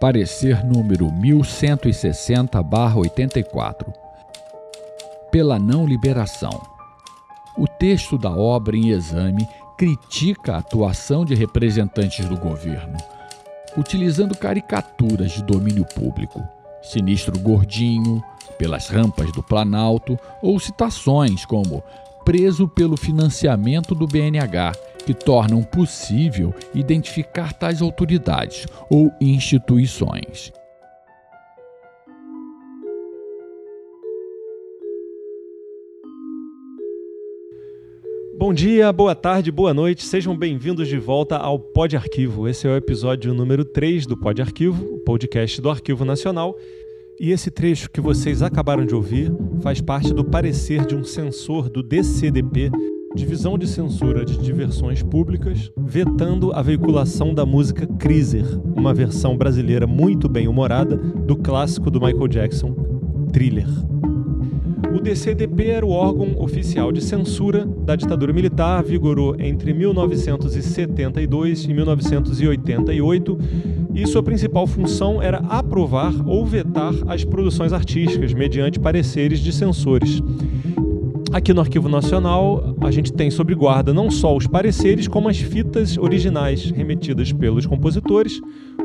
Parecer número 1160-84. Pela não liberação. O texto da obra em exame critica a atuação de representantes do governo, utilizando caricaturas de domínio público, sinistro gordinho, pelas rampas do Planalto, ou citações como preso pelo financiamento do BNH, que tornam possível identificar tais autoridades ou instituições. Bom dia, boa tarde, boa noite, sejam bem-vindos de volta ao Pod Arquivo. Esse é o episódio número 3 do Pod Arquivo, o podcast do Arquivo Nacional. E esse trecho que vocês acabaram de ouvir faz parte do parecer de um censor do DCDP, Divisão de Censura de Diversões Públicas, vetando a veiculação da música Kriser, uma versão brasileira muito bem humorada do clássico do Michael Jackson, Thriller. O DCDP era o órgão oficial de censura da ditadura militar, vigorou entre 1972 e 1988, e sua principal função era aprovar ou vetar as produções artísticas mediante pareceres de censores. Aqui no Arquivo Nacional, a gente tem sob guarda não só os pareceres, como as fitas originais remetidas pelos compositores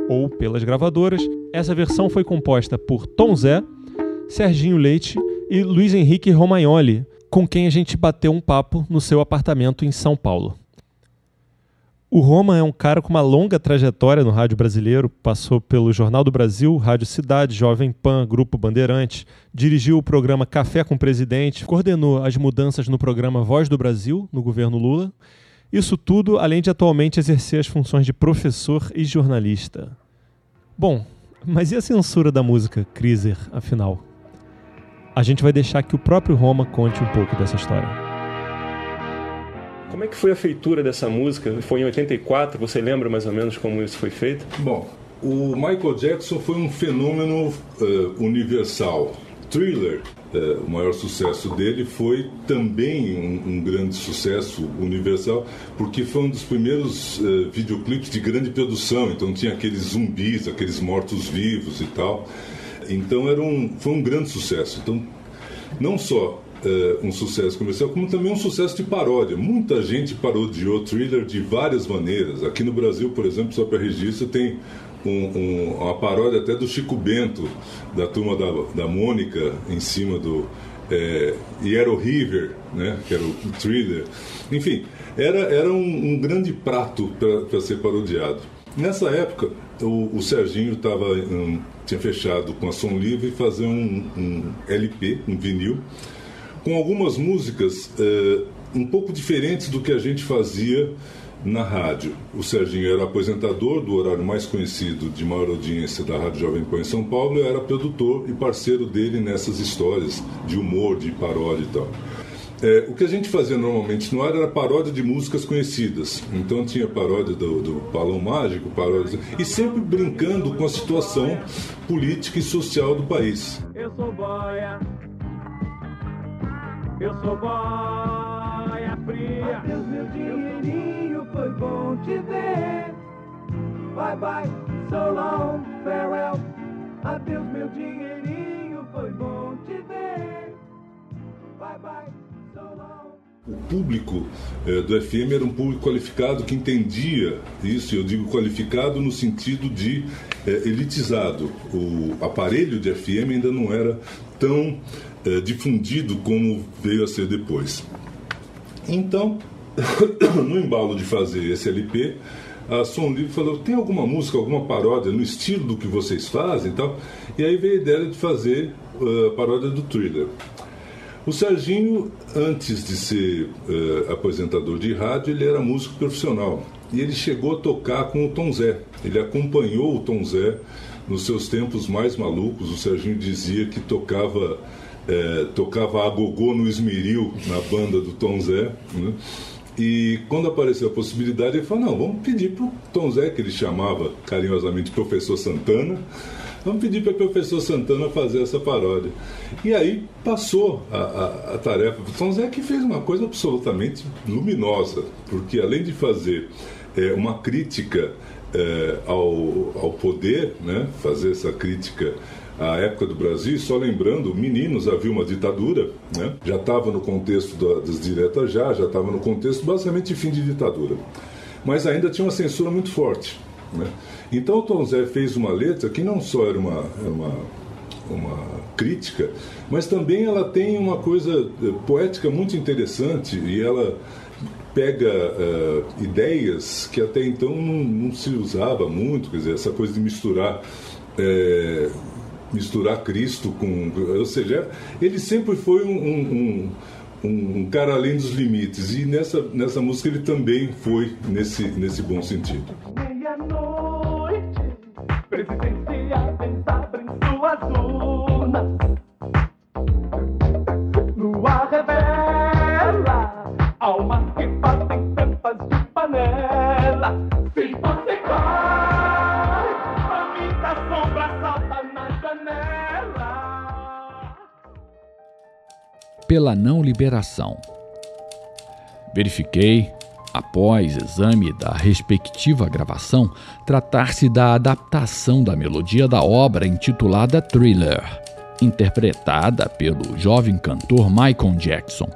ou pelas gravadoras. Essa versão foi composta por Tom Zé, Serginho Leite e Luiz Henrique Romagnoli, com quem a gente bateu um papo no seu apartamento em São Paulo. O Roma é um cara com uma longa trajetória no rádio brasileiro, passou pelo Jornal do Brasil, Rádio Cidade, Jovem Pan, Grupo Bandeirantes, dirigiu o programa Café com o Presidente, coordenou as mudanças no programa Voz do Brasil, no governo Lula. Isso tudo além de atualmente exercer as funções de professor e jornalista. Bom, mas e a censura da música, Kriser, afinal? A gente vai deixar que o próprio Roma conte um pouco dessa história. Como é que foi a feitura dessa música? Foi em 84, você lembra mais ou menos como isso foi feito? Bom, o Michael Jackson foi um fenômeno uh, universal. Thriller, uh, o maior sucesso dele, foi também um, um, grande sucesso universal, porque foi um dos primeiros uh, videoclipes de grande produção, então tinha aqueles zumbis, aqueles mortos-vivos e tal. Então era um, foi um grande sucesso. Então, não só é, um sucesso comercial, como também um sucesso de paródia. Muita gente parodiou thriller de várias maneiras. Aqui no Brasil, por exemplo, só para registro, tem um, um, uma paródia até do Chico Bento, da turma da, da Mônica, em cima do. É, e era o River, né, que era o thriller. Enfim, era, era um, um grande prato para ser parodiado. Nessa época, o, o Serginho estava um, tinha fechado com a Som Livre fazer um LP, um vinil, com algumas músicas uh, um pouco diferentes do que a gente fazia na rádio. O Serginho era apresentador do horário mais conhecido de maior audiência da Rádio Jovem Pan em São Paulo e era produtor e parceiro dele nessas histórias de humor, de paródia e tal. É, o que a gente fazia normalmente no ar era paródia de músicas conhecidas. Então tinha paródia do, do Balão Mágico, paródia, e sempre brincando com a situação política e social do país. Eu sou boia, eu sou boia fria. Adeus, meu dinheirinho, foi bom te ver. Bye bye, so long, farewell. Adeus, meu dinheirinho, foi bom te ver. Bye bye. O público eh, do FM era um público qualificado que entendia isso, eu digo qualificado no sentido de eh, elitizado. O aparelho de FM ainda não era tão eh, difundido como veio a ser depois. Então, no embalo de fazer esse LP, a Som Livre falou: tem alguma música, alguma paródia no estilo do que vocês fazem e tal? E aí veio a ideia de fazer uh, a paródia do thriller. O Serginho, antes de ser uh, de rádio, ele era músico profissional. E ele chegou a tocar com o Tom Zé. Ele acompanhou o Tom Zé nos seus tempos mais malucos. O Serginho dizia que tocava, uh, tocava a gogô no esmeril na banda do Tom Zé. Né? E quando apareceu a possibilidade, ele falou: não, vamos pedir para o Tom Zé, que ele chamava carinhosamente Professor Santana Vamos pedir para o professor Santana fazer essa paródia. E aí passou a, a, a tarefa. São Zé que fez uma coisa absolutamente luminosa, porque além de fazer é, uma crítica é, ao, ao poder, né, fazer essa crítica à época do Brasil, só lembrando, meninos havia uma ditadura, né, já estava no contexto da, das diretas já, já estava no contexto basicamente de fim de ditadura, mas ainda tinha uma censura muito forte. Né? Então o Tom Zé fez uma letra que não só era uma, era uma, uma crítica, mas também ela tem uma coisa eh, poética muito interessante e ela pega uh, ideias que até então não, não, se usava muito, quer dizer, essa coisa de misturar é, misturar Cristo com, ou seja, ele sempre foi um, um, um, um cara além dos limites e nessa nessa música ele também foi nesse nesse bom sentido. Meia-noite, presidencial abre suas urnas. Lua revela almas que panela. Se você cai, Pela não liberação. Verifiquei, após exame da respectiva gravação, tratar-se da adaptação da melodia da obra intitulada Thriller, interpretada pelo jovem cantor Michael Jackson.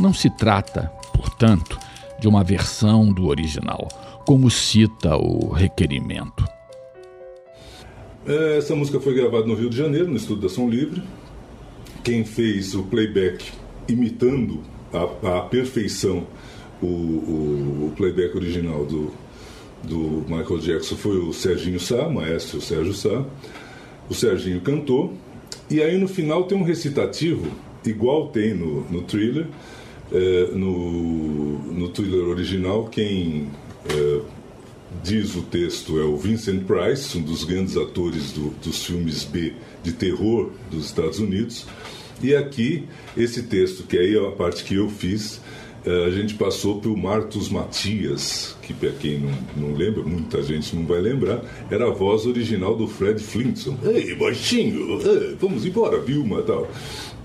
Não se trata, portanto, de uma versão do original, como cita o requerimento. É, essa música foi gravada no Rio de Janeiro, no Estúdio da Som Livre. Quem fez o playback imitando a perfeição o, o, o, playback original do, do Michael Jackson foi o Serginho Sá, maestro Sérgio Sá. O Serginho cantou, e aí no final tem um recitativo, igual tem no, no thriller, é, no, no thriller original, quem é, diz o texto é o Vincent Price, um dos grandes atores do, dos filmes B de terror dos Estados Unidos. E aqui, esse texto, que aí é a parte que eu fiz, é, a gente passou pelo Marcos Matias, que para quem não, não lembra, muita gente não vai lembrar, era a voz original do Fred Flintstone. Ei, baixinho, vamos embora, Vilma tal.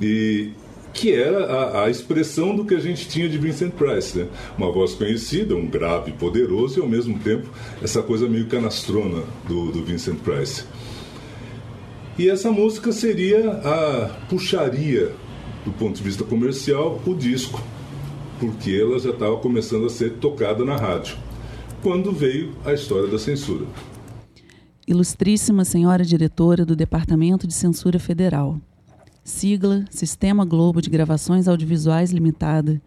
E, que era a, a, expressão do que a gente tinha de Vincent Price, né? Uma voz conhecida, um grave poderoso e ao mesmo tempo essa coisa meio canastrona do, do Vincent Price. E essa música seria a puxaria do ponto de vista comercial o disco, porque ela já estava começando a ser tocada na rádio. Quando veio a história da censura. Ilustríssima senhora diretora do Departamento de Censura Federal, sigla Sistema Globo de Gravações Audiovisuais Limitada,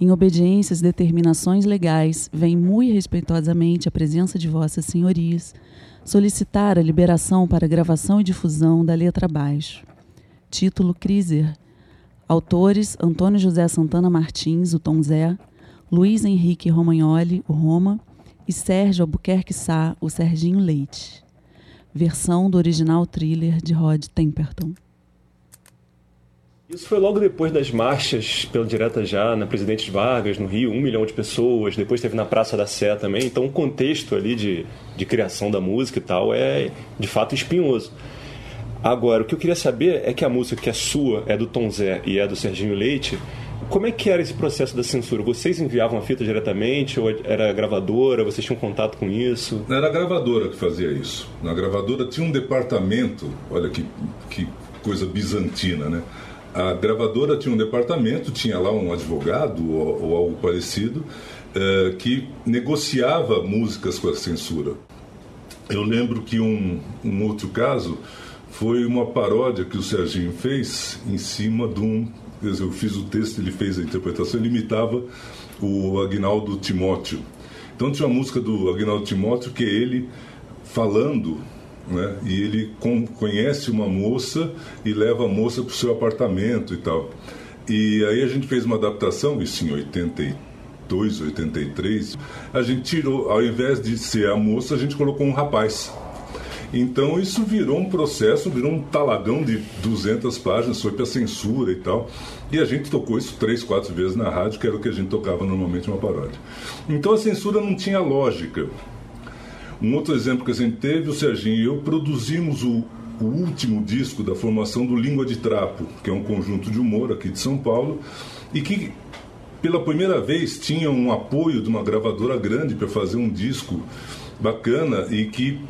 em obediência às determinações legais, vem muito respeitosamente a presença de vossas senhorias solicitar a liberação para gravação e difusão da letra abaixo. Título Criser. Autores Antônio José Santana Martins, o Tom Zé, Luiz Henrique Romagnoli, o Roma, e Sérgio Albuquerque Sá, o Serginho Leite. Versão do original thriller de Rod Temperton. Isso foi logo depois das marchas pela direta já na Presidente Vargas, no Rio, um milhão de pessoas. Depois teve na Praça da Sé também. Então o contexto ali de, de criação da música e tal é de fato espinhoso. Agora, o que eu queria saber é que a música que é sua, é do Tom Zé e é do Serginho Leite, como é que era esse processo da censura? Vocês enviavam a fita diretamente ou era gravadora? Vocês tinham contato com isso? Era a gravadora que fazia isso. Na gravadora tinha um departamento, olha que, que coisa bizantina, né? A gravadora tinha um departamento, tinha lá um advogado ou, ou algo parecido, uh, que negociava músicas com a censura. Eu lembro que um, um outro caso foi uma paródia que o Serginho fez em cima de um. Quer dizer, eu fiz o texto, ele fez a interpretação, ele imitava o Agnaldo Timóteo. Então tinha uma música do Agnaldo Timóteo que é ele falando né? E ele conhece uma moça e leva a moça para o seu apartamento e tal. E aí a gente fez uma adaptação, isso em 82, 83. A gente tirou, ao invés de ser a moça, a gente colocou um rapaz. Então isso virou um processo, virou um talagão de 200 páginas, foi para censura e tal. E a gente tocou isso três, quatro vezes na rádio, que era o que a gente tocava normalmente uma paródia. Então a censura não tinha lógica. Um outro exemplo que a gente teve, o Serginho e eu produzimos o, o último disco da formação do Língua de Trapo, que é um conjunto de humor aqui de São Paulo, e que pela primeira vez tinha um apoio de uma gravadora grande para fazer um disco bacana e que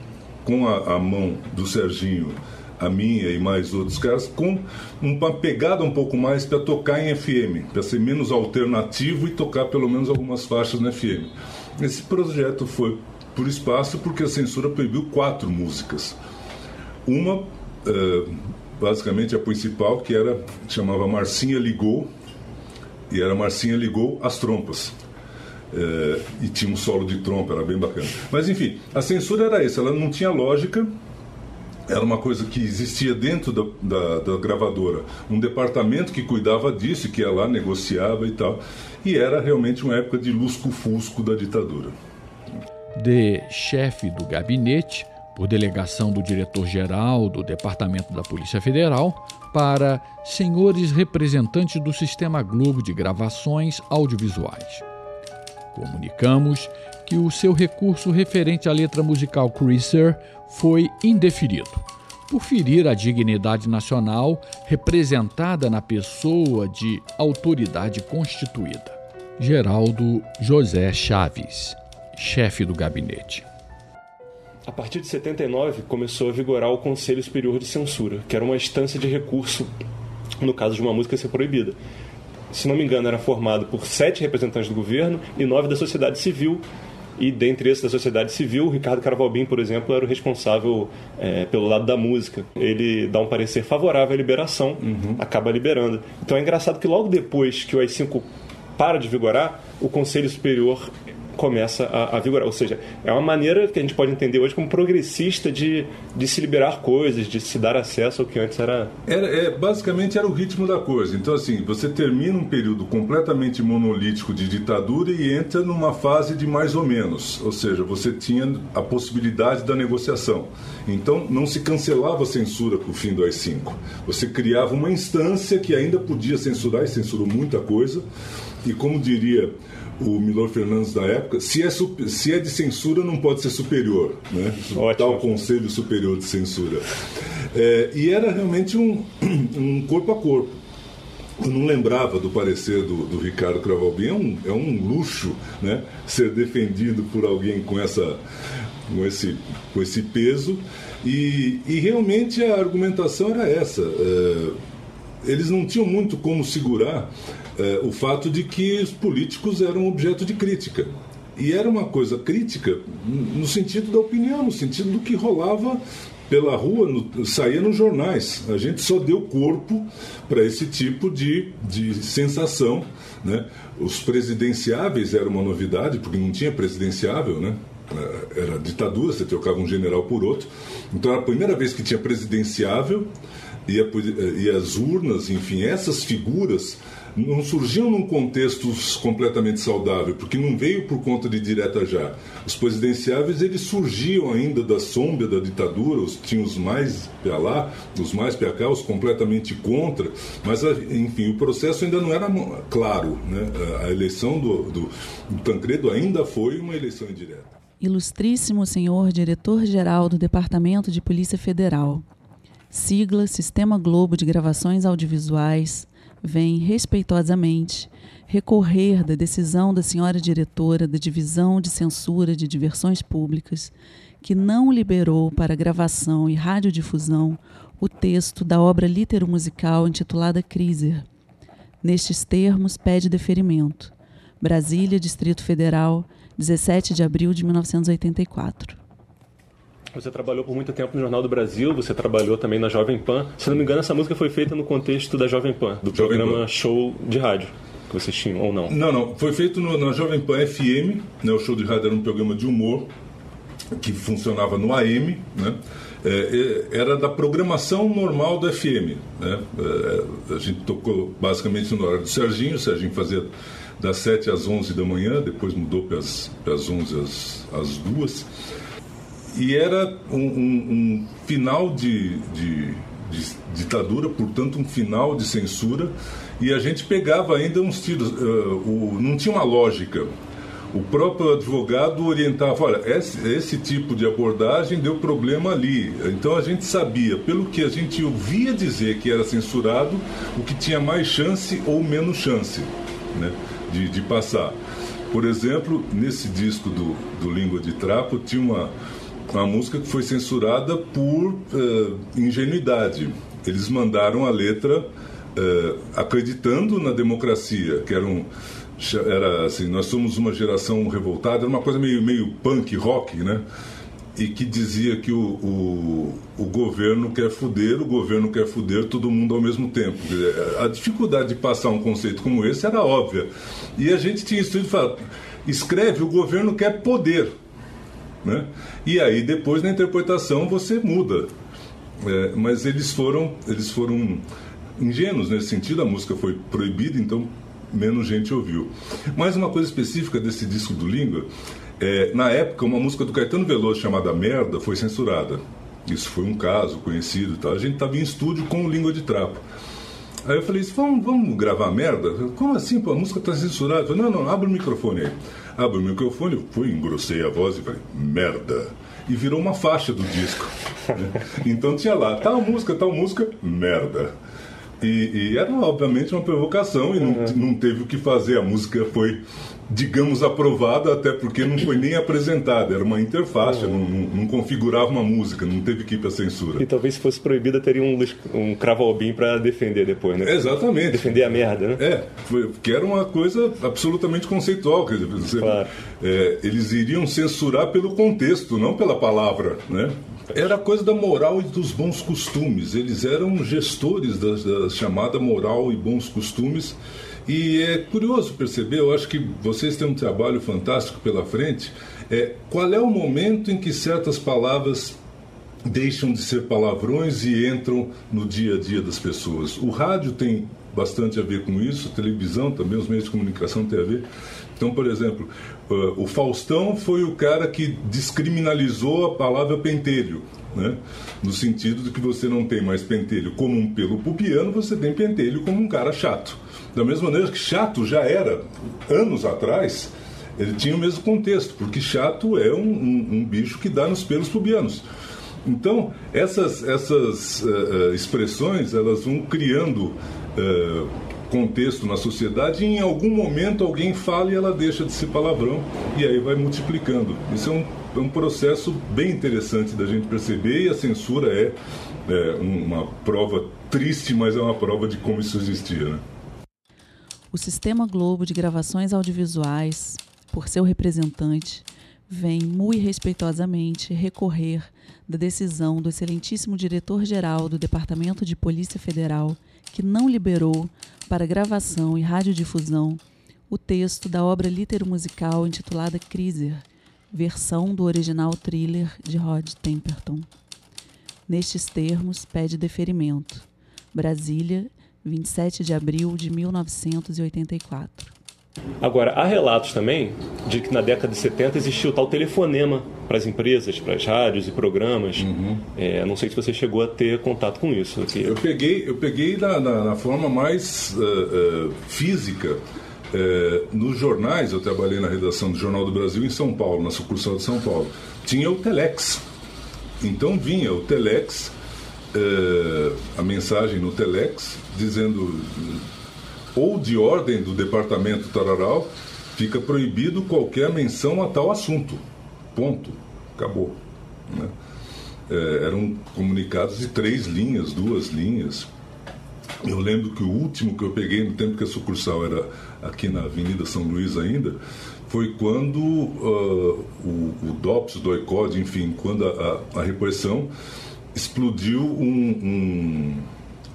com a, a mão do Serginho a minha e mais outros caras, com uma pegada um pouco mais para tocar em FM, para ser menos alternativo e tocar pelo menos algumas faixas no FM. Esse projeto foi por espaço porque a censura proibiu quatro músicas. Uma, uh, basicamente a principal, que era chamava Marcinha Ligou, e era Marcinha Ligou as Trompas. Uh, e tinha um solo de trompa, era bem bacana. Mas enfim, a censura era essa, ela não tinha lógica, era uma coisa que existia dentro da, da, da, gravadora, um departamento que cuidava disso, que ia lá, negociava e tal. E era realmente uma época de lusco-fusco da ditadura. De chefe do gabinete, por delegação do diretor-geral do Departamento da Polícia Federal, para senhores representantes do Sistema Globo de Gravações Audiovisuais. Comunicamos que o seu recurso referente à letra musical Chrysler foi indeferido, por ferir a dignidade nacional representada na pessoa de autoridade constituída. Geraldo José Chaves, chefe do gabinete. A partir de 79 começou a vigorar o Conselho Superior de Censura, que era uma instância de recurso no caso de uma música ser proibida. Se não me engano, era formado por sete representantes do governo e nove da sociedade civil, e dentre esses da sociedade civil, o Ricardo Carvalbim, por exemplo, era o responsável é, pelo lado da música. Ele dá um parecer favorável à liberação, uhum. acaba liberando. Então é engraçado que logo depois que o AI-5 para de vigorar, o Conselho Superior começa a, a, vigorar. Ou seja, é uma maneira que a gente pode entender hoje como progressista de, de se liberar coisas, de se dar acesso ao que antes era. era é, basicamente era o ritmo da coisa. Então, assim, você termina um período completamente monolítico de ditadura e entra numa fase de mais ou menos. Ou seja, você tinha a possibilidade da negociação. Então, não se cancelava a censura com o fim do AI-5. Você criava uma instância que ainda podia censurar e censurou muita coisa. E como diria o Milor Fernandes da época, se é, se é de censura não pode ser superior, né? Ótimo. Tal Conselho Superior de Censura. É, e era realmente um, um corpo a corpo. Eu não lembrava do parecer do, do Ricardo Cravalbin. É um, é um luxo né, ser defendido por alguém com, essa, com, esse, com esse peso. E, e realmente a argumentação era essa. É, eles não tinham muito como segurar é, o fato de que os políticos eram objeto de crítica. E era uma coisa crítica no sentido da opinião, no sentido do que rolava pela rua, no, saía nos jornais. A gente só deu corpo para esse tipo de, de sensação. Né? Os presidenciáveis era uma novidade, porque não tinha presidenciável, né? era ditadura, você trocava um general por outro. Então era a primeira vez que tinha presidenciável e, a, e as urnas, enfim, essas figuras não surgiam num contexto completamente saudável, porque não veio por conta de direta já. Os presidenciáveis eles surgiam ainda da sombra da ditadura, os, tinham os mais para lá, os mais para cá, os completamente contra, mas enfim, o processo ainda não era claro. Né? A eleição do, do, do Tancredo ainda foi uma eleição indireta. Ilustríssimo senhor diretor-geral do Departamento de Polícia Federal, sigla Sistema Globo de Gravações Audiovisuais, vem respeitosamente recorrer da decisão da senhora diretora da Divisão de Censura de Diversões Públicas, que não liberou para gravação e radiodifusão o texto da obra litero-musical intitulada Criser. Nestes termos, pede deferimento. Brasília, Distrito Federal, 17 de abril de 1984. Você trabalhou por muito tempo no Jornal do Brasil, você trabalhou também na Jovem Pan. Se não me engano, essa música foi feita no contexto da Jovem Pan, do Jovem programa Pan. Show de Rádio que vocês tinham ou não? Não, não. Foi feito no, na Jovem Pan FM, né? o Show de Rádio era um programa de humor que funcionava no AM, né? É, é era da programação normal do FM. Né? É, a gente tocou basicamente no horário do Serginho, o Serginho fazia das 7 às 11 da manhã, depois mudou para as 11 às, às 2 e era um, um, um final de, de, de, ditadura, portanto, um final de censura, e a gente pegava ainda uns tiros. Uh, o, não tinha uma lógica. O próprio advogado orientava: olha, esse, esse tipo de abordagem deu problema ali. Então a gente sabia, pelo que a gente ouvia dizer que era censurado, o que tinha mais chance ou menos chance né, de, de passar. Por exemplo, nesse disco do, do Língua de Trapo tinha uma, uma música que foi censurada por uh, ingenuidade. Eles mandaram a letra uh, acreditando na democracia, que era um era assim, nós somos uma geração revoltada, era uma coisa meio, meio punk rock, né? E que dizia que o, o, o governo quer fuder, o governo quer fuder todo mundo ao mesmo tempo. A dificuldade de passar um conceito como esse era óbvia. E a gente tinha estudo e falava, escreve, o governo quer poder. Né? E aí depois na interpretação você muda. É, mas eles foram, eles foram ingênuos nesse sentido, a música foi proibida, então menos gente ouviu. Mais uma coisa específica desse disco do Língua, é, na época uma música do Caetano Veloso chamada Merda foi censurada. Isso foi um caso conhecido tal. A gente estava em estúdio com Língua de Trapo. Aí eu falei, vamos, vamos gravar merda? Como assim? Pô, a música está censurada. Eu falei, não, não, abre o microfone aí. Abre o microfone, fui, engrossei a voz e falei, merda. E virou uma faixa do disco. então tinha lá, tal música, tal música, merda. E, e, era obviamente uma provocação e não, uhum. não teve o que fazer. A música foi, digamos, aprovada, até porque não foi nem apresentada, era uma interface, uhum. não, não, não, configurava uma música, não teve que ir para censura. E talvez se fosse proibida, teria um, um cravo albim para defender depois, né? Exatamente. Defender a merda, né? É, foi, que era uma coisa absolutamente conceitual. Quer dizer, você, claro. é, eles iriam censurar pelo contexto, não pela palavra, né? Era coisa da moral e dos bons costumes. Eles eram gestores da, da, chamada moral e bons costumes. E é curioso perceber, eu acho que vocês têm um trabalho fantástico pela frente. É, qual é o momento em que certas palavras deixam de ser palavrões e entram no dia a dia das pessoas? O rádio tem bastante a ver com isso, televisão também, os meios de comunicação têm a ver. Então, por exemplo, uh, o Faustão foi o cara que descriminalizou a palavra pentelho. Né? No sentido de que você não tem mais pentelho como um pelo pubiano, você tem pentelho como um cara chato. Da mesma maneira que chato já era, anos atrás, ele tinha o mesmo contexto, porque chato é um, um, um bicho que dá nos pelos pubianos. Então, essas, essas uh, expressões, elas vão criando uh, contexto na sociedade e em algum momento alguém fala e ela deixa de ser palavrão e aí vai multiplicando. Isso é um, é um processo bem interessante da gente perceber e a censura é, é uma prova triste, mas é uma prova de como isso existia. Né? O Sistema Globo de Gravações Audiovisuais, por seu representante, vem muito respeitosamente recorrer da decisão do excelentíssimo diretor-geral do Departamento de Polícia Federal, que não liberou para gravação e radiodifusão o texto da obra litero-musical intitulada Criser, versão do original thriller de Rod Temperton. Nestes termos, pede deferimento. Brasília, 27 de abril de 1984. Agora, há relatos também de que na década de 70 existiu o tal telefonema para as empresas, para as rádios e programas. Uhum. É, não sei se você chegou a ter contato com isso. Aqui. Eu peguei, eu peguei na, na, na forma mais uh, uh, física. Uh, nos jornais, eu trabalhei na redação do Jornal do Brasil em São Paulo, na sucursal de São Paulo. Tinha o Telex. Então vinha o Telex, a mensagem no Telex, dizendo ou de ordem do departamento Tararal, fica proibido qualquer menção a tal assunto. Ponto. Acabou. Né? É, eram comunicados de três linhas, duas linhas. Eu lembro que o último que eu peguei no tempo que a sucursal era aqui na Avenida São Luís ainda, foi quando uh, o, o DOPS, o DOICOD, enfim, quando a, a, a repressão explodiu um, um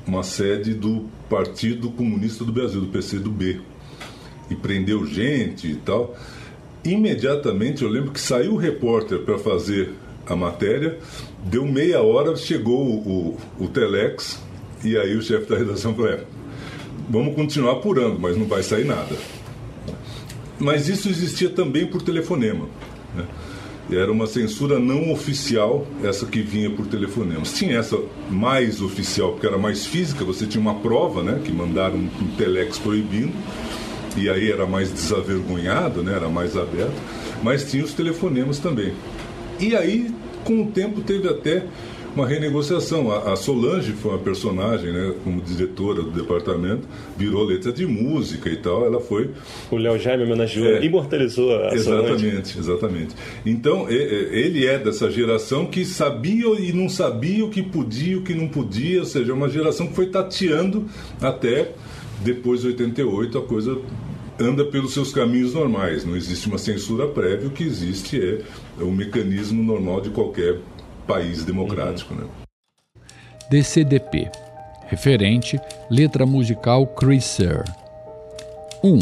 uma sede do Partido Comunista do Brasil, do PCdoB, e prendeu gente e tal. Imediatamente eu lembro que saiu o repórter para fazer a matéria, deu meia hora, chegou o, o, o Telex, e aí o chefe da redação falou: é, vamos continuar apurando, mas não vai sair nada. Mas isso existia também por telefonema. Né? Era uma censura não oficial, essa que vinha por telefonemas. Tinha essa mais oficial, porque era mais física, você tinha uma prova, né, que mandaram um telex proibindo, e aí era mais desavergonhado, né, era mais aberto, mas tinha os telefonemas também. E aí, com o tempo, teve até uma renegociação. A, a Solange foi uma personagem, né, como diretora do departamento, virou letra de música e tal. Ela foi. O Léo Jaime homenageou, é, imortalizou a Exatamente, Solange. exatamente. Então, ele é dessa geração que sabia e não sabia o que podia e o que não podia, ou seja, uma geração que foi tateando até depois de 88 a coisa anda pelos seus caminhos normais. Não existe uma censura prévia, o que existe é o mecanismo normal de qualquer país democrático. Né? DCDP referente letra musical Chrysler. 1. Um,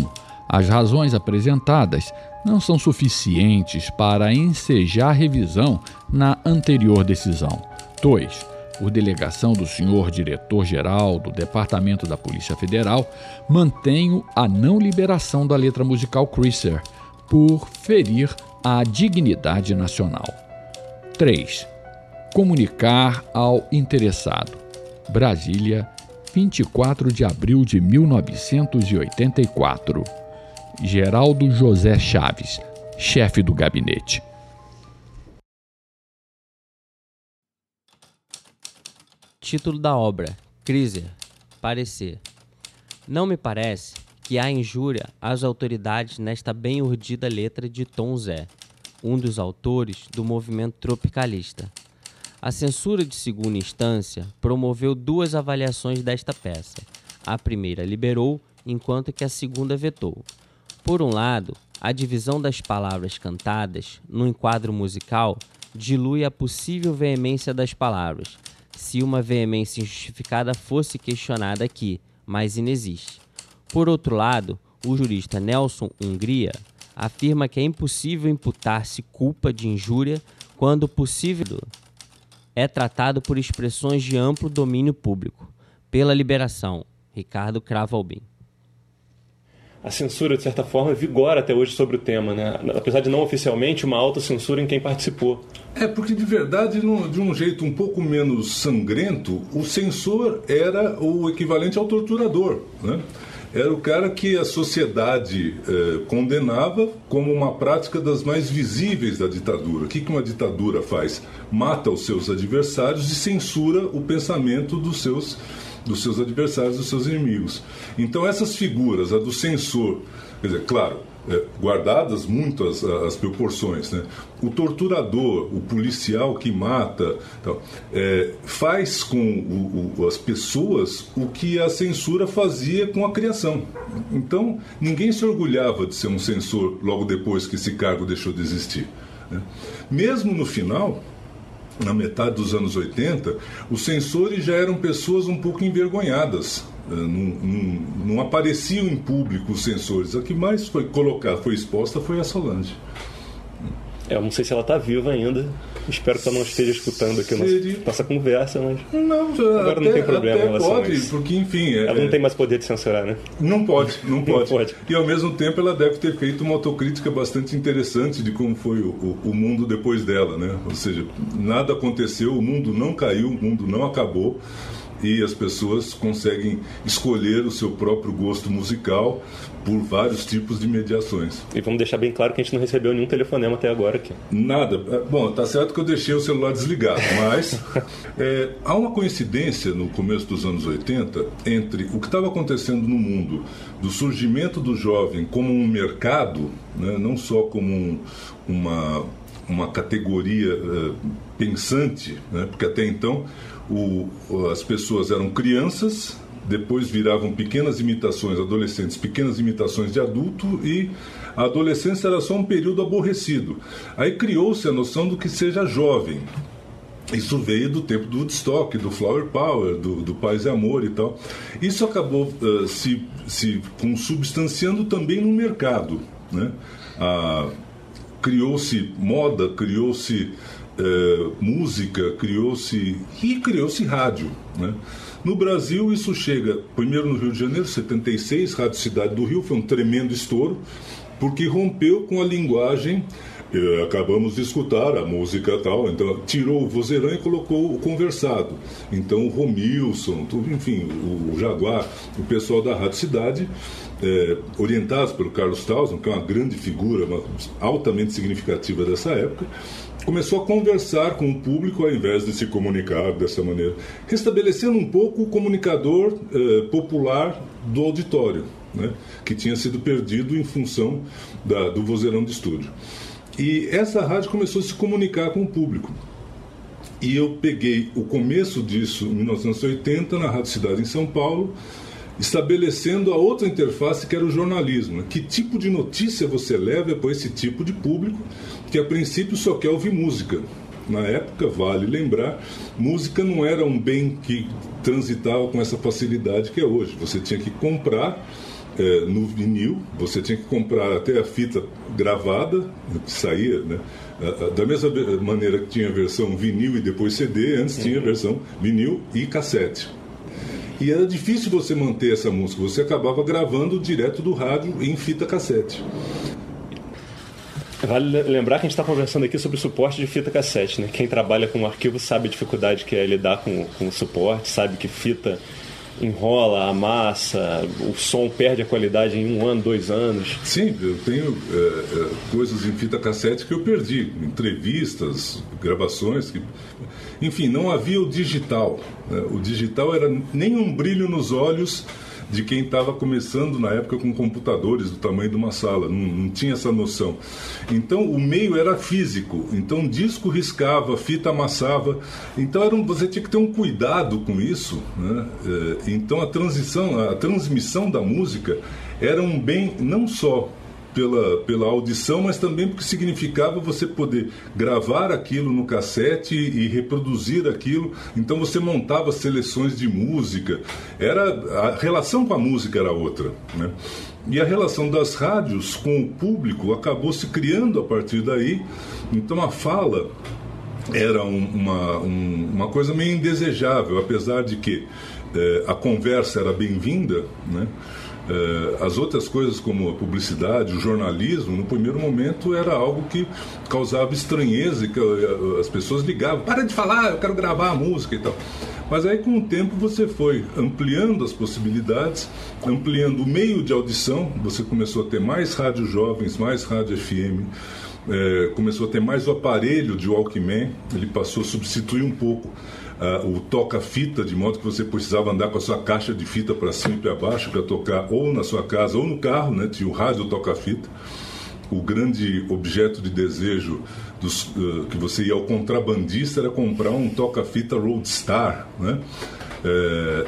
as razões apresentadas não são suficientes para ensejar revisão na anterior decisão. 2 por delegação do senhor diretor-geral do Departamento da Polícia Federal, mantenho a não liberação da letra musical Chrysler por ferir a dignidade nacional. 3. Comunicar ao interessado. Brasília, 24 de abril de 1984. Geraldo José Chaves, chefe do gabinete. Título da obra: Criser. Parecer. Não me parece que há injúria às autoridades nesta bem urdida letra de Tom Zé, um dos autores do movimento tropicalista. A censura de segunda instância promoveu duas avaliações desta peça. A primeira liberou, enquanto que a segunda vetou. Por um lado, a divisão das palavras cantadas no enquadro musical dilui a possível veemência das palavras, se uma veemência injustificada fosse questionada aqui, mas inexiste. Por outro lado, o jurista Nelson Hungria afirma que é impossível imputar-se culpa de injúria quando possível é tratado por expressões de amplo domínio público. Pela liberação, Ricardo Cravalbin a censura, de certa forma, vigora até hoje sobre o tema, né? apesar de não oficialmente, uma autocensura em quem participou. É, porque de verdade, de um jeito um pouco menos sangrento, o censor era o equivalente ao torturador. Né? Era o cara que a sociedade eh, condenava como uma prática das mais visíveis da ditadura. O que, que uma ditadura faz? Mata os seus adversários e censura o pensamento dos seus dos seus adversários, dos seus inimigos. Então essas figuras, a do censor, quer dizer, claro, é, guardadas muito as, as proporções, né? o torturador, o policial que mata, então, é, faz com o, o, as pessoas o que a censura fazia com a criação. Então ninguém se orgulhava de ser um censor logo depois que esse cargo deixou de existir. Né? Mesmo no final, na metade dos anos 80, os censores já eram pessoas um pouco envergonhadas. Eh, não, não, não apareciam em público os censores. A que mais foi colocada, foi exposta foi a Solange. É, eu não sei se ela está viva ainda. Espero que ela não esteja escutando aqui Seria... nossa conversa, mas. Não, agora até, não tem problema até pode, porque enfim. É, ela não tem mais poder de censurar, né? Não pode, não pode. não pode. E ao mesmo tempo ela deve ter feito uma autocrítica bastante interessante de como foi o, o, o mundo depois dela, né? Ou seja, nada aconteceu, o mundo não caiu, o mundo não acabou e as pessoas conseguem escolher o seu próprio gosto musical por vários tipos de mediações. E vamos deixar bem claro que a gente não recebeu nenhum telefonema até agora aqui. Nada. É, bom, tá certo que eu deixei o celular desligado, mas é, há uma coincidência no começo dos anos 80 entre o que estava acontecendo no mundo, do surgimento do jovem como um mercado, né, não só como um, uma, uma categoria uh, pensante, né, porque até então o, as pessoas eram crianças, depois viravam pequenas imitações, adolescentes, pequenas imitações de adulto e a adolescência era só um período aborrecido. Aí criou-se a noção do que seja jovem. Isso veio do tempo do Woodstock, do Flower Power, do, do Paz e Amor e tal. Isso acabou uh, se, se consubstanciando também no mercado. Né? Ah, criou-se moda, criou-se é, música, criou-se e criou-se rádio. Né? No Brasil, isso chega primeiro no Rio de Janeiro, 76, Rádio Cidade do Rio, foi um tremendo estouro, porque rompeu com a linguagem. Eh, acabamos de escutar a música tal, então tirou o vozeirão e colocou o conversado. Então o Romilson, tudo, enfim, o, o Jaguar, o pessoal da Rádio Cidade é, orientados pelo Carlos Tauson, que é uma grande figura, uma, altamente significativa dessa época, começou a conversar com o público ao invés de se comunicar dessa maneira, restabelecendo um pouco o comunicador eh, popular do auditório, né, que tinha sido perdido em função da, do vozeirão de estúdio. E essa rádio começou a se comunicar com o público. E eu peguei o começo disso em 1980 na Rádio Cidade em São Paulo, estabelecendo a outra interface que era o jornalismo. Que tipo de notícia você leva para esse tipo de público que a princípio só quer ouvir música. Na época, vale lembrar, música não era um bem que transitava com essa facilidade que é hoje. Você tinha que comprar é, no vinil, você tinha que comprar até a fita gravada, que saía, né? Da mesma maneira que tinha a versão vinil e depois CD, antes tinha a versão vinil e cassete. E era difícil você manter essa música, você acabava gravando direto do rádio em fita cassete. Vale lembrar que a gente está conversando aqui sobre o suporte de fita cassete. Né? Quem trabalha com arquivo sabe a dificuldade que é lidar com, com o suporte, sabe que fita enrola, amassa, o som perde a qualidade em um ano, dois anos. Sim, eu tenho é, é, coisas em fita cassete que eu perdi, entrevistas, gravações, que, enfim, não havia o digital. Né? O digital era nem um brilho nos olhos de quem estava começando na época com computadores do tamanho de uma sala, não, não, tinha essa noção. Então o meio era físico, então disco riscava, fita amassava, então era um, você tinha que ter um cuidado com isso. Né? É, então a transição, a transmissão da música era um bem não só pela, pela audição, mas também porque significava você poder gravar aquilo no cassete e, reproduzir aquilo. Então você montava seleções de música. Era a relação com a música era outra, né? E a relação das rádios com o público acabou se criando a partir daí. Então a fala era um, uma, um, uma coisa meio indesejável, apesar de que eh, a conversa era bem-vinda, né? Eh, as outras coisas, como a publicidade, o jornalismo, no primeiro momento era algo que causava estranheza que eh, as pessoas ligavam: para de falar, eu quero gravar a música e tal. Mas aí, com o tempo, você foi ampliando as possibilidades, ampliando o meio de audição, você começou a ter mais rádios jovens, mais rádio FM. É, começou a ter mais o aparelho de Walkman, ele passou a substituir um pouco uh, o toca-fita, de modo que você precisava andar com a sua caixa de fita para cima e para baixo para tocar ou na sua casa ou no carro, né? tinha o rádio toca-fita. O grande objeto de desejo dos, uh, que você ia ao contrabandista era comprar um toca-fita Roadstar, né? É,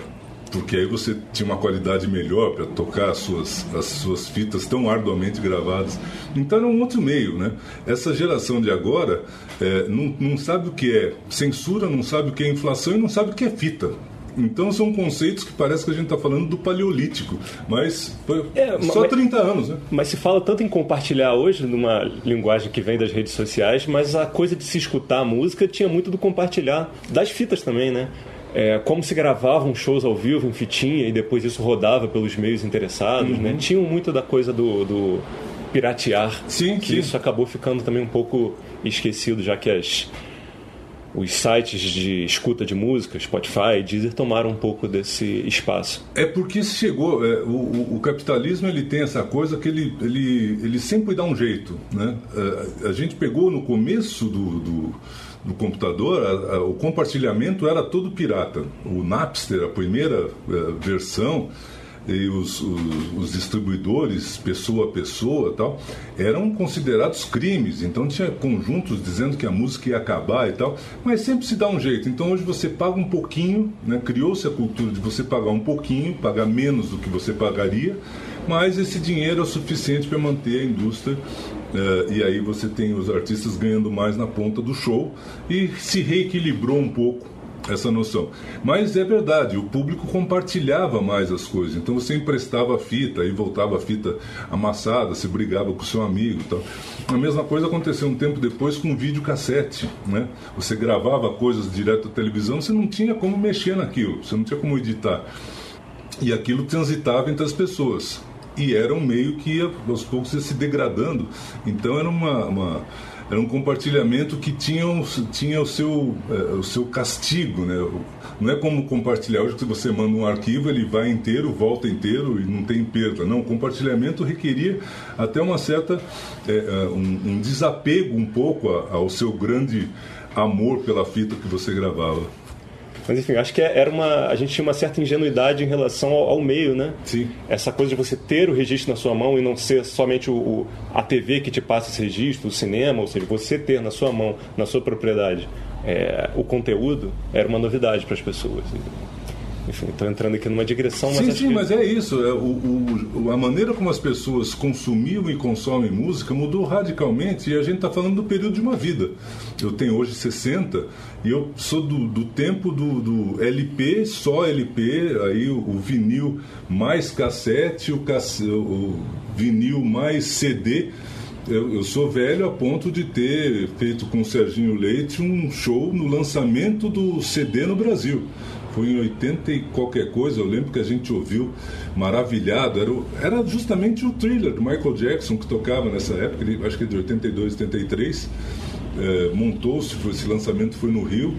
porque aí você tinha uma qualidade melhor para tocar as suas, as suas fitas tão arduamente gravadas. Então era um outro meio, né? Essa geração de agora é, não, não sabe o que é censura, não sabe o que é inflação e não sabe o que é fita. Então são conceitos que parece que a gente está falando do paleolítico, mas foi é, só mas, 30 anos, né? Mas se fala tanto em compartilhar hoje, numa linguagem que vem das redes sociais, mas a coisa de se escutar a música tinha muito do compartilhar das fitas também, né? É, como se gravavam shows ao vivo em fitinha e depois isso rodava pelos meios interessados, né? uhum. né? Tinham muito da coisa do, do piratear, sim, que sim. isso acabou ficando também um pouco esquecido, já que as os sites de escuta de música, Spotify, Deezer, tomaram um pouco desse espaço. É porque chegou, é, o, o, capitalismo ele tem essa coisa que ele, ele, ele sempre dá um jeito. Né? A, é, a gente pegou no começo do, do no computador, a, a, o compartilhamento era todo pirata. O Napster, a primeira a, eh, versão, e os, os, os, distribuidores, pessoa a pessoa tal, eram considerados crimes. Então tinha conjuntos dizendo que a música ia acabar e tal, mas sempre se dá um jeito. Então hoje você paga um pouquinho, né? criou-se a cultura de você pagar um pouquinho, pagar menos do que você pagaria, mas esse dinheiro é o suficiente para manter a indústria Uh, e aí você tem os artistas ganhando mais na ponta do show e se reequilibrou um pouco essa noção. Mas é verdade, o público compartilhava mais as coisas. Então você emprestava a fita e voltava a fita amassada, se brigava com seu amigo tal. A mesma coisa aconteceu um tempo depois com o videocassete, né? Você gravava coisas direto da televisão, você não tinha como mexer naquilo, você não tinha como editar. E aquilo transitava entre as pessoas e era um meio que ia, aos poucos ia se degradando. Então era uma, uma era um compartilhamento que tinha, tinha o, seu, é, o seu castigo, né? Não é como compartilhar hoje que você manda um arquivo, ele vai inteiro, volta inteiro e não tem perda. Não, o compartilhamento requeria até uma certa é, um, um, desapego um pouco ao seu grande amor pela fita que você gravava. Mas enfim, acho que era uma. A gente tinha uma certa ingenuidade em relação ao, ao, meio, né? Sim. Essa coisa de você ter o registro na sua mão e não ser somente o, o, a TV que te passa esse registro, o cinema, ou seja, você ter na sua mão, na sua propriedade, é, o conteúdo, era uma novidade para as pessoas. Enfim, estou entrando aqui numa digressão, mas. Sim, sim, que... mas é isso. É, o, o, a maneira como as pessoas consumiam e consomem música mudou radicalmente e a gente está falando do período de uma vida. Eu tenho hoje 60 e eu sou do, do tempo do, do, LP, só LP, aí o, o vinil mais cassete, o, cass... o vinil mais CD. Eu, eu, sou velho a ponto de ter feito com o Serginho Leite um show no lançamento do CD no Brasil foi em 80 e qualquer coisa, eu lembro que a gente ouviu maravilhado, era, o, era justamente o thriller do Michael Jackson que tocava nessa época, ele, acho que de 82, 83. É, montou-se, esse lançamento foi no Rio,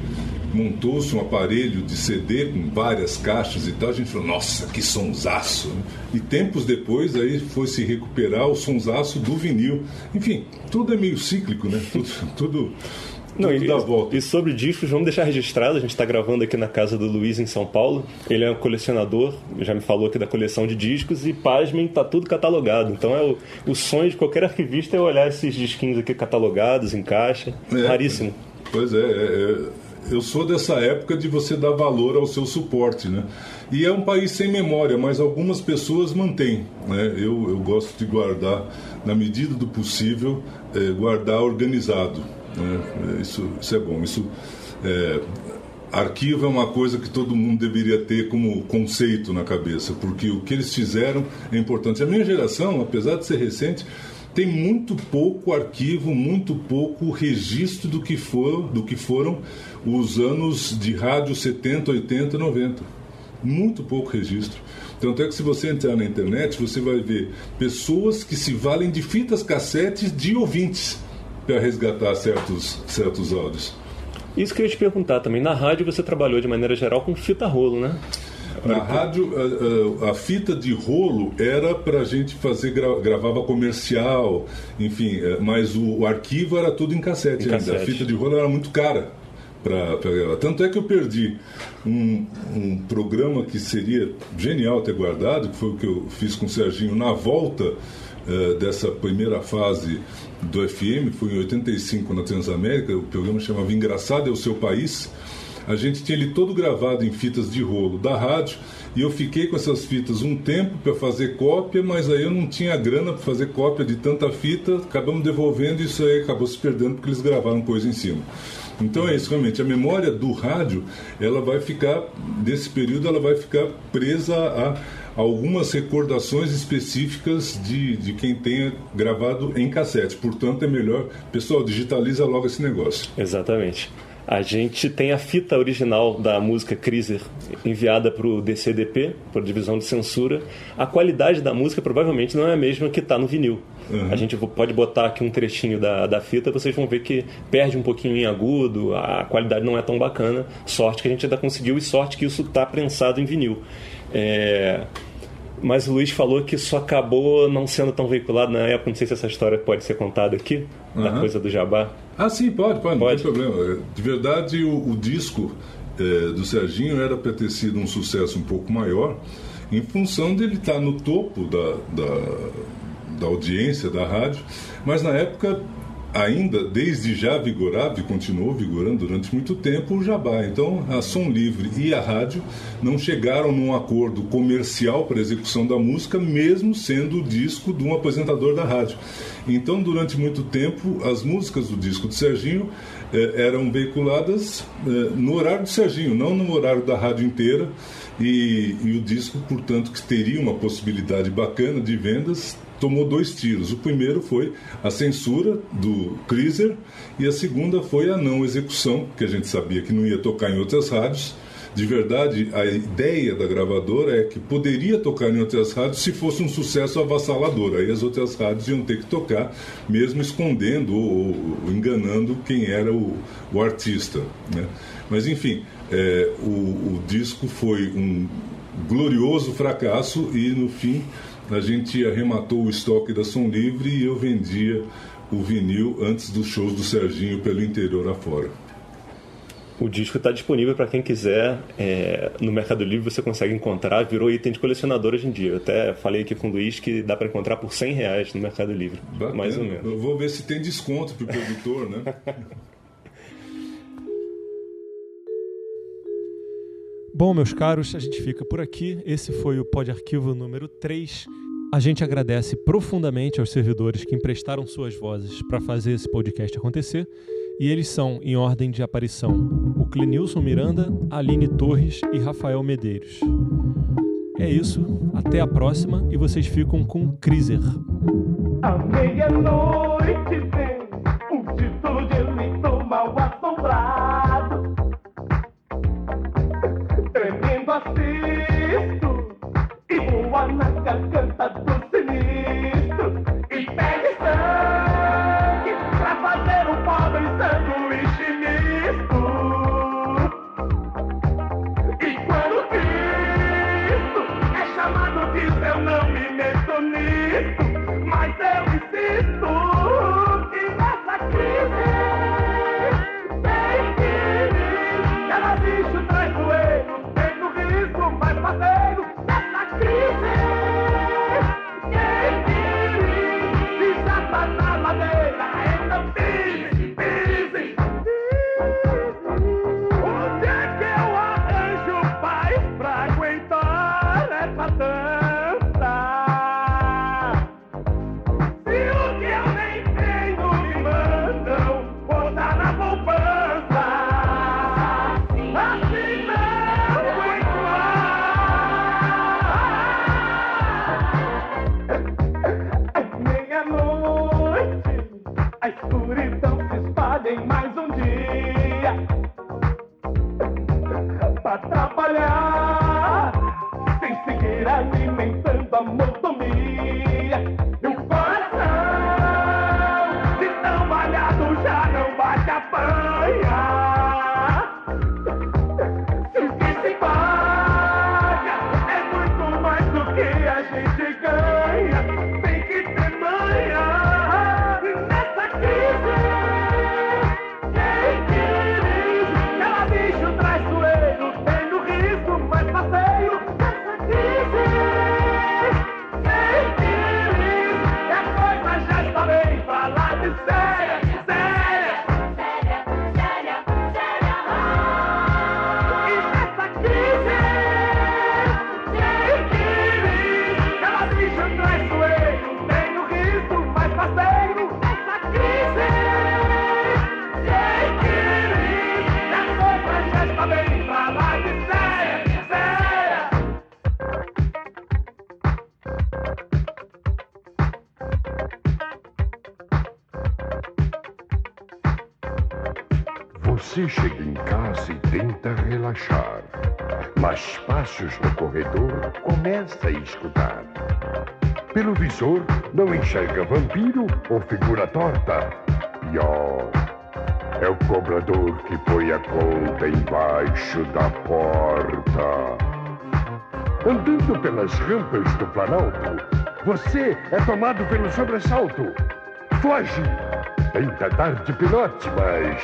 montou-se um aparelho de CD com várias caixas e tal, a gente falou, nossa, que sonsaço! E tempos depois aí foi se recuperar o sonsaço do vinil. Enfim, tudo é meio cíclico, né? Tudo, tudo não, e, e, sobre discos, vamos deixar registrado. A gente está gravando aqui na casa do Luiz, em São Paulo. Ele é um colecionador, já me falou aqui da coleção de discos. E, pasmem, tá tudo catalogado. Então, é o, o sonho de qualquer arquivista é olhar esses disquinhos aqui catalogados, em caixa. É, Raríssimo. Pois é, é, é, eu sou dessa época de você dar valor ao seu suporte, né? E é um país sem memória, mas algumas pessoas mantêm. Né? Eu, eu gosto de guardar, na medida do possível, é, guardar organizado. Né? Isso, isso é bom. Isso, é, arquivo é uma coisa que todo mundo deveria ter como conceito na cabeça, porque o que eles fizeram é importante. A minha geração, apesar de ser recente, tem muito pouco arquivo, muito pouco registro do que, for, do que foram os anos de rádio 70, 80, 90. Muito pouco registro. Tanto é que se você entrar na internet, você vai ver pessoas que se valem de fitas cassetes de ouvintes para resgatar certos, certos áudios. Isso que eu ia te perguntar também. Na rádio você trabalhou de maneira geral com fita rolo, né? Na rádio, a, a, a, fita de rolo era para a gente fazer, gra, gravava comercial, enfim, é, mas o, o, arquivo era tudo em cassete, em cassete. A fita de rolo era muito cara para gravar. Tanto é que eu perdi um, um programa que seria genial ter guardado, que foi o que eu fiz com o Serginho na volta uh, dessa primeira fase do FM, foi em 85 na Transamérica, o programa chamava Engraçado é o Seu País. A gente tinha ele todo gravado em fitas de rolo da rádio e eu fiquei com essas fitas um tempo para fazer cópia, mas aí eu não tinha grana para fazer cópia de tanta fita, acabamos devolvendo e isso aí acabou se perdendo porque eles gravaram coisa em cima. Então é isso realmente, a memória do rádio, ela vai ficar, nesse período, ela vai ficar presa a algumas recordações específicas de, de quem tenha gravado em cassete. Portanto, é melhor, pessoal, digitaliza logo esse negócio. Exatamente. A gente tem a fita original da música Kriser enviada para o DCDP, para a divisão de censura. A qualidade da música provavelmente não é a mesma que está no vinil. Uhum. A gente pode botar aqui um trechinho da, da fita, vocês vão ver que perde um pouquinho em agudo, a qualidade não é tão bacana. Sorte que a gente ainda conseguiu e sorte que isso está prensado em vinil. É... Mas o Luiz falou que isso acabou não sendo tão veiculado na época. Não sei se essa história pode ser contada aqui, uhum. da coisa do jabá. Ah, sim, pode, pode, pode. não tem problema. De verdade, o, o disco é, do Serginho era para ter sido um sucesso um pouco maior, em função dele estar tá no topo da, da, da audiência da rádio, mas na época ainda desde já vigorava e continuou vigorando durante muito tempo o jabá. Então, a Som Livre e a rádio não chegaram num acordo comercial para execução da música, mesmo sendo o disco de um apresentador da rádio. Então, durante muito tempo, as músicas do disco de Serginho eh, eram veiculadas eh, no horário de Serginho, não no horário da rádio inteira. E, e o disco, portanto, que teria uma possibilidade bacana de vendas, tomou dois tiros. O primeiro foi a censura do Kriser e a segunda foi a não execução, que a gente sabia que não ia tocar em outras rádios, De verdade, a ideia da gravadora é que poderia tocar em outras rádios se fosse um sucesso avassalador. Aí as outras rádios iam ter que tocar, mesmo escondendo ou, ou enganando quem era o, o artista. Né? Mas enfim, é, o, o disco foi um glorioso fracasso e no fim a gente arrematou o estoque da Som Livre e eu vendia o vinil antes dos shows do Serginho pelo interior afora. O disco está disponível para quem quiser. É, no Mercado Livre você consegue encontrar, virou item de colecionador hoje em dia. Eu até falei aqui com o Luiz que dá para encontrar por 100 reais no Mercado Livre. Bacana. Mais ou menos. Eu vou ver se tem desconto para o produtor, né? Bom, meus caros, a gente fica por aqui. Esse foi o Pod Arquivo número 3. A gente agradece profundamente aos servidores que emprestaram suas vozes para fazer esse podcast acontecer. E eles são, em ordem de aparição, o Clenilson Miranda, Aline Torres e Rafael Medeiros. É isso, até a próxima e vocês ficam com vem enxerga vampiro ou figura torta. Pior, é o cobrador que põe a conta embaixo da porta. Andando pelas rampas do Planalto, você é tomado pelo sobressalto. Foge! Tenta dar de pilote, mas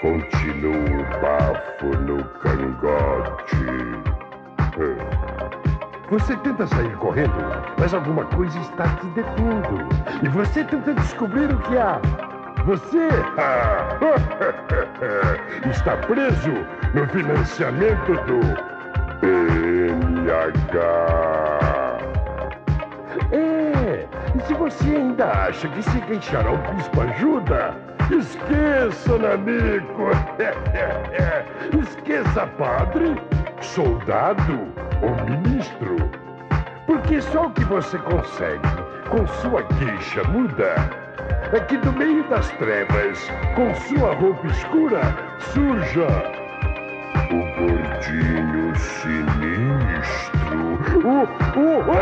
continua o bafo no cangote. Você tenta sair correndo, mas alguma coisa está te detendo. E você tenta descobrir o que há. Você está preso no financiamento do BNH. É, e se você ainda acha que se queixar ao bispo ajuda, esqueça, Nanico. esqueça padre, soldado ou ministro. Porque só o que você consegue com sua queixa muda é que do meio das trevas, com sua roupa escura, surja o gordinho. Sinistro. Uh, uh.